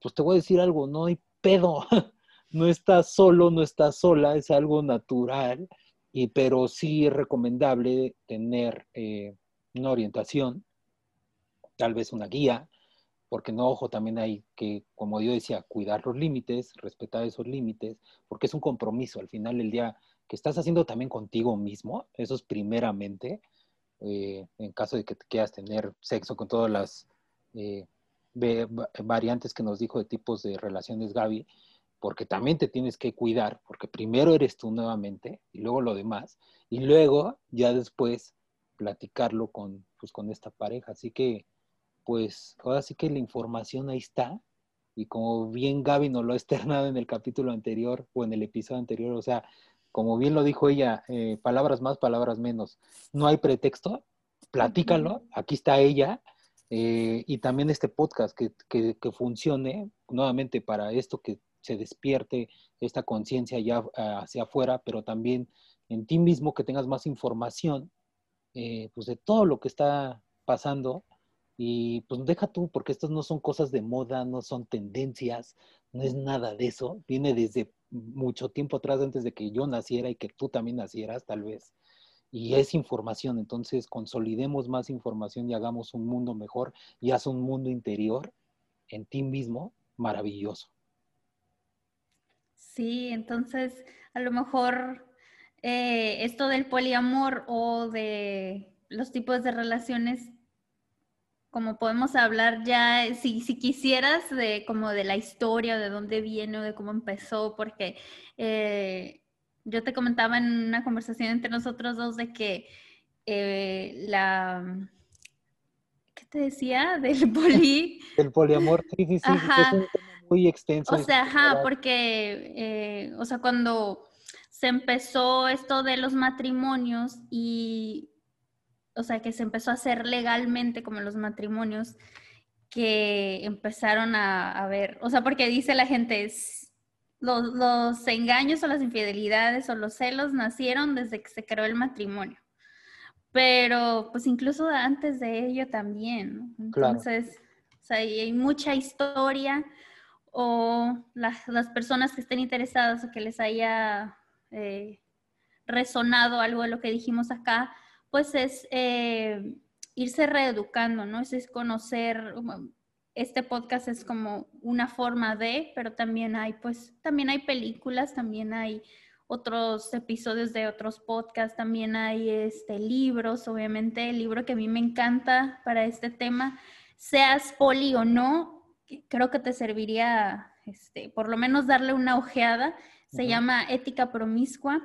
pues te voy a decir algo, no hay pedo, no estás solo, no estás sola, es algo natural y, pero sí es recomendable tener eh, una orientación, tal vez una guía, porque no, ojo, también hay que, como yo decía, cuidar los límites, respetar esos límites, porque es un compromiso. Al final del día, que estás haciendo también contigo mismo, eso es primeramente, eh, en caso de que te quieras tener sexo con todas las eh, variantes que nos dijo de tipos de relaciones Gaby, porque también te tienes que cuidar, porque primero eres tú nuevamente y luego lo demás, y luego ya después platicarlo con, pues, con esta pareja. Así que, pues ahora sí que la información ahí está, y como bien Gaby nos lo ha externado en el capítulo anterior o en el episodio anterior, o sea, como bien lo dijo ella, eh, palabras más, palabras menos. No hay pretexto, platícalo, aquí está ella, eh, y también este podcast que, que, que, funcione nuevamente para esto que se despierte esta conciencia ya ah, hacia afuera, pero también en ti mismo que tengas más información eh, pues de todo lo que está pasando y pues deja tú, porque estas no son cosas de moda, no son tendencias, no es nada de eso, viene desde mucho tiempo atrás antes de que yo naciera y que tú también nacieras tal vez. Y es información, entonces consolidemos más información y hagamos un mundo mejor y haz un mundo interior en ti mismo maravilloso. Sí, entonces a lo mejor eh, esto del poliamor o de los tipos de relaciones, como podemos hablar ya, si, si quisieras de como de la historia, de dónde viene o de cómo empezó, porque eh, yo te comentaba en una conversación entre nosotros dos de que eh, la ¿qué te decía? Del poli. El poliamor, sí, sí, sí, muy extenso. O sea, ajá, porque, eh, o sea, cuando se empezó esto de los matrimonios y, o sea, que se empezó a hacer legalmente como los matrimonios, que empezaron a, ver, o sea, porque dice la gente, los, los engaños o las infidelidades o los celos nacieron desde que se creó el matrimonio pero pues incluso antes de ello también. Entonces, o sea, hay mucha historia o las, personas que estén interesadas o que les haya eh, resonado algo de lo que dijimos acá, pues es eh, irse reeducando, ¿no? Es, conocer, este podcast es como una forma de, pero también hay, pues, también hay películas, también hay otros episodios de otros podcasts, también hay este, libros, obviamente el libro que a mí me encanta para este tema, seas poli o no, creo que te serviría, este, por lo menos darle una ojeada. Se llama Ética Promiscua.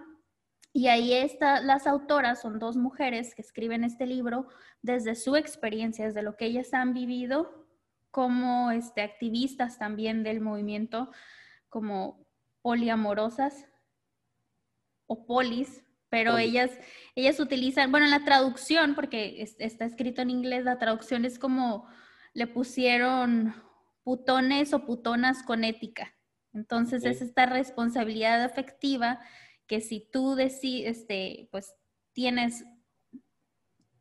Y ahí está, las autoras son dos mujeres que escriben este libro desde su experiencia, desde lo que ellas han vivido como este, activistas también del movimiento, como poliamorosas o polis, pero ellas, ellas utilizan, bueno, la traducción, porque está escrito en inglés, la traducción es como le pusieron putones o putonas con ética. Entonces es esta responsabilidad afectiva que si tú decides, este, pues tienes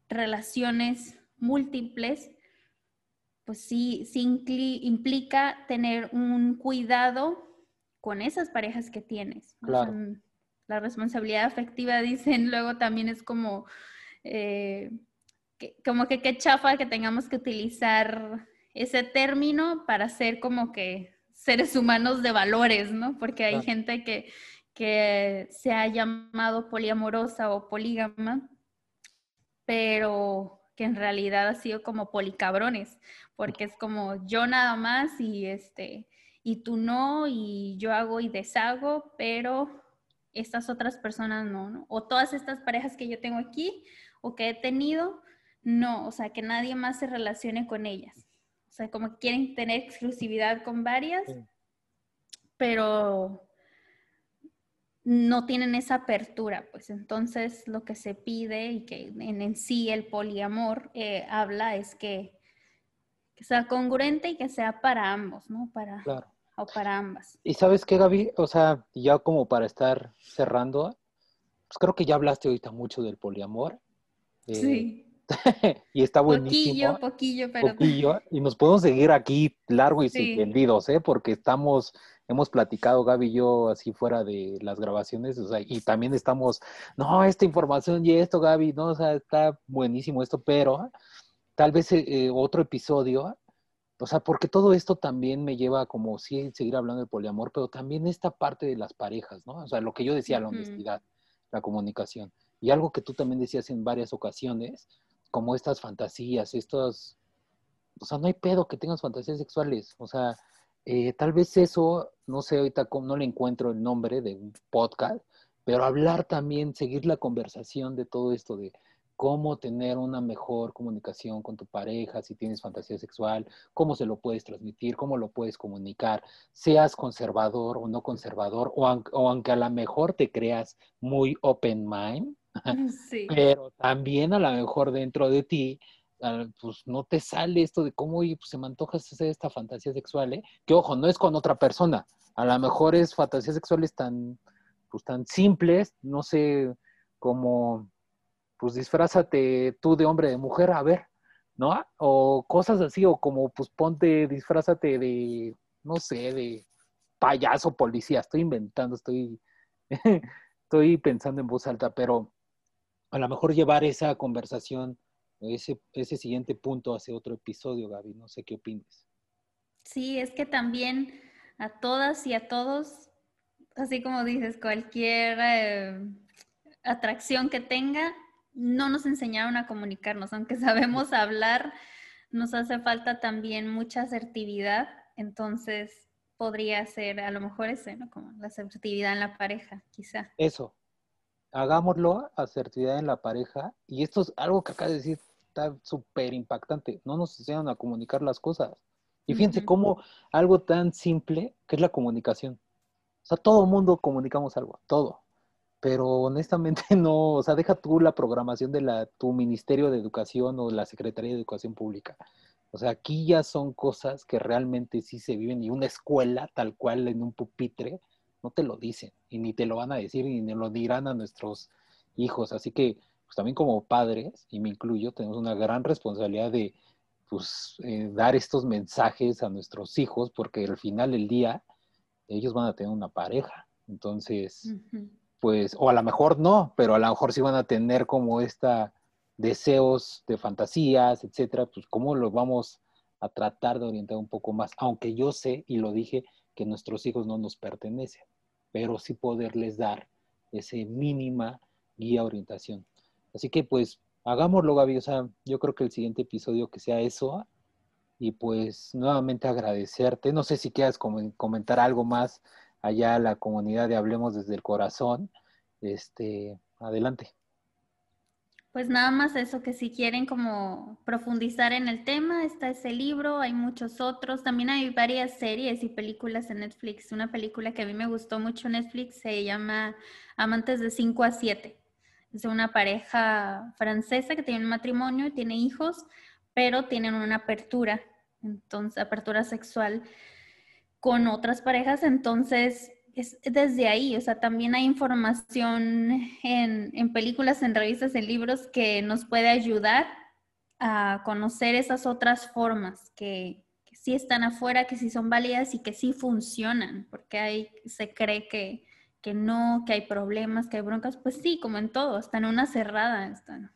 relaciones múltiples, pues sí, sí implica tener un cuidado con esas parejas que tienes. la responsabilidad afectiva, dicen, luego también es como, eh, como que qué chafa que tengamos que utilizar ese término para ser como que seres humanos de valores, ¿no? Porque hay gente que, que se ha llamado poliamorosa o polígama, pero que en realidad ha sido como policabrones, porque es como yo nada más y este y tú no y yo hago y deshago, pero estas otras personas no, ¿no? O todas estas parejas que yo tengo aquí o que he tenido no, o sea, que nadie más se relacione con ellas. O sea, como quieren tener exclusividad con varias, pero no tienen esa apertura, pues entonces lo que se pide y que en, sí el poliamor eh, habla es que, sea congruente y que sea para ambos, ¿no? Para, O para ambas. Y sabes qué, Gaby, o sea, ya como para estar cerrando, pues creo que ya hablaste ahorita mucho del poliamor. Eh, sí. y está buenísimo. Poquillo, poquillo, pero... Poquillo, y nos podemos seguir aquí largo y sí. tendidos, ¿eh? Porque estamos hemos platicado Gaby y yo así fuera de las grabaciones, o sea, y también estamos, no, esta información y esto, Gaby, no, o sea, está buenísimo esto, pero tal vez eh, eh, otro episodio, o sea, porque todo esto también me lleva como sí seguir hablando de poliamor, pero también esta parte de las parejas, ¿no? O sea, lo que yo decía, la honestidad, la comunicación. Y algo que tú también decías en varias ocasiones, como estas fantasías, estos, o sea, no hay pedo que tengas fantasías sexuales, o sea, eh, tal vez eso, no sé, ahorita no le encuentro el nombre de un podcast, pero hablar también, seguir la conversación de todo esto de cómo tener una mejor comunicación con tu pareja, si tienes fantasía sexual, cómo se lo puedes transmitir, cómo lo puedes comunicar, seas conservador o no conservador, o, aunque a lo mejor te creas muy open mind, pero también a lo mejor dentro de ti pues no te sale esto de cómo pues, se me antoja hacer esta fantasía sexual, ¿eh? Que ojo, no es con otra persona. A lo mejor es fantasías sexuales tan, pues tan simples, no sé, como, pues disfrázate tú de hombre, de mujer, a ver, ¿no? O cosas así, o como, pues ponte, disfrázate de, no sé, de payaso policía. Estoy inventando, estoy, estoy pensando en voz alta, pero a lo mejor llevar esa conversación ese, ese siguiente punto hace otro episodio, Gaby. No sé qué opinas. Sí, es que también a todas y a todos, así como dices, cualquier eh, atracción que tenga, no nos enseñaron a comunicarnos, aunque sabemos hablar, nos hace falta también mucha asertividad, entonces podría ser a lo mejor ese, ¿no? Como la asertividad en la pareja, quizá. Eso, hagámoslo, asertividad en la pareja, y esto es algo que acaba de decir está súper impactante. No nos enseñan a comunicar las cosas. Y fíjense cómo algo tan simple que es la comunicación. O sea, todo el mundo comunicamos algo, todo. Pero honestamente no, o sea, deja tú la programación de la, tu Ministerio de Educación o la Secretaría de Educación Pública. O sea, aquí ya son cosas que realmente sí se viven y una escuela tal cual en un pupitre no te lo dicen y ni te lo van a decir ni lo dirán a nuestros hijos. Así que pues también como padres, y me incluyo, tenemos una gran responsabilidad de pues, eh, dar estos mensajes a nuestros hijos, porque al final del día ellos van a tener una pareja. Entonces, pues, o a lo mejor no, pero a lo mejor sí van a tener como esta deseos de fantasías, etcétera, pues cómo lo vamos a tratar de orientar un poco más, aunque yo sé y lo dije que nuestros hijos no nos pertenecen, pero sí poderles dar ese mínima guía orientación. Así que pues hagámoslo, Gaby. O sea, yo creo que el siguiente episodio que sea eso. Y pues nuevamente agradecerte. No sé si quieras comentar algo más allá a la comunidad de Hablemos desde el Corazón. Este, adelante. Pues nada más eso, que si quieren como profundizar en el tema, está ese libro, hay muchos otros, también hay varias series y películas en Netflix. Una película que a mí me gustó mucho Netflix se llama Amantes de 5 a 7 es una pareja francesa que tiene un matrimonio, tiene hijos, pero tienen una apertura, entonces, apertura sexual con otras parejas, entonces es desde ahí, o sea, también hay información en, películas, en revistas, en libros que nos puede ayudar a conocer esas otras formas que, que sí están afuera, que sí son válidas y que sí funcionan, porque hay, se cree que, que no, que hay problemas, que hay broncas, pues sí, como en todo, hasta en una cerrada, está.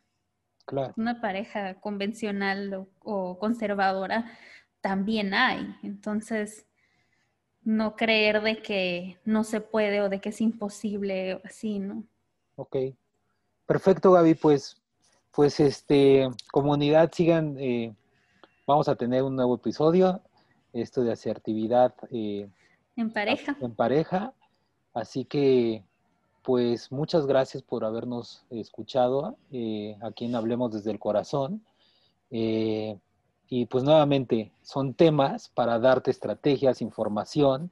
Claro. Una pareja convencional o, conservadora también hay. Entonces, no creer de que no se puede o de que es imposible o así, ¿no? Ok. Perfecto, Gaby. Pues, pues este, comunidad, sigan, eh, vamos a tener un nuevo episodio, esto de asertividad. Eh, en pareja. En pareja. Así que, pues muchas gracias por habernos escuchado eh, aquí en Hablemos desde el Corazón. Eh, y pues nuevamente son temas para darte estrategias, información,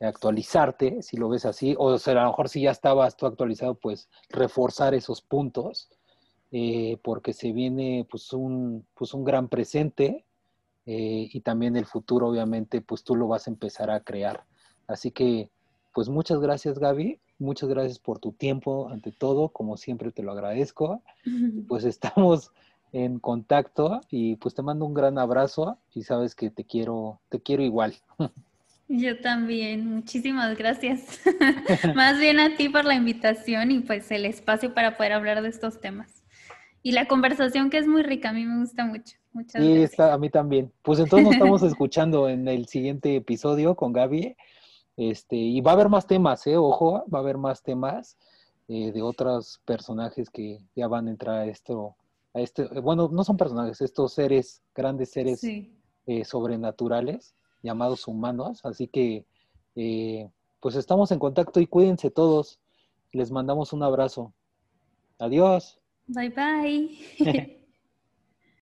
actualizarte, si lo ves así, o sea, a lo mejor si ya estabas tú actualizado, pues reforzar esos puntos, eh, porque se viene pues un, pues un gran presente eh, y también el futuro, obviamente, pues tú lo vas a empezar a crear. Así que, pues muchas gracias, Gaby. Muchas gracias por tu tiempo, ante todo, como siempre te lo agradezco. Pues estamos en contacto y pues te mando un gran abrazo y sabes que te quiero, te quiero igual. Yo también, muchísimas gracias. Más bien a ti por la invitación y pues el espacio para poder hablar de estos temas. Y la conversación que es muy rica, a mí me gusta mucho. Muchas sí, Está, a mí también. Pues entonces nos estamos escuchando en el siguiente episodio con Gaby. Este, y va a haber más temas, ¿eh? Ojo, va a haber más temas eh, de otros personajes que ya van a entrar a esto, a este, bueno, no son personajes, estos seres, grandes seres eh, sobrenaturales llamados humanos. Así que, eh, pues estamos en contacto y cuídense todos. Les mandamos un abrazo. Adiós. Bye bye.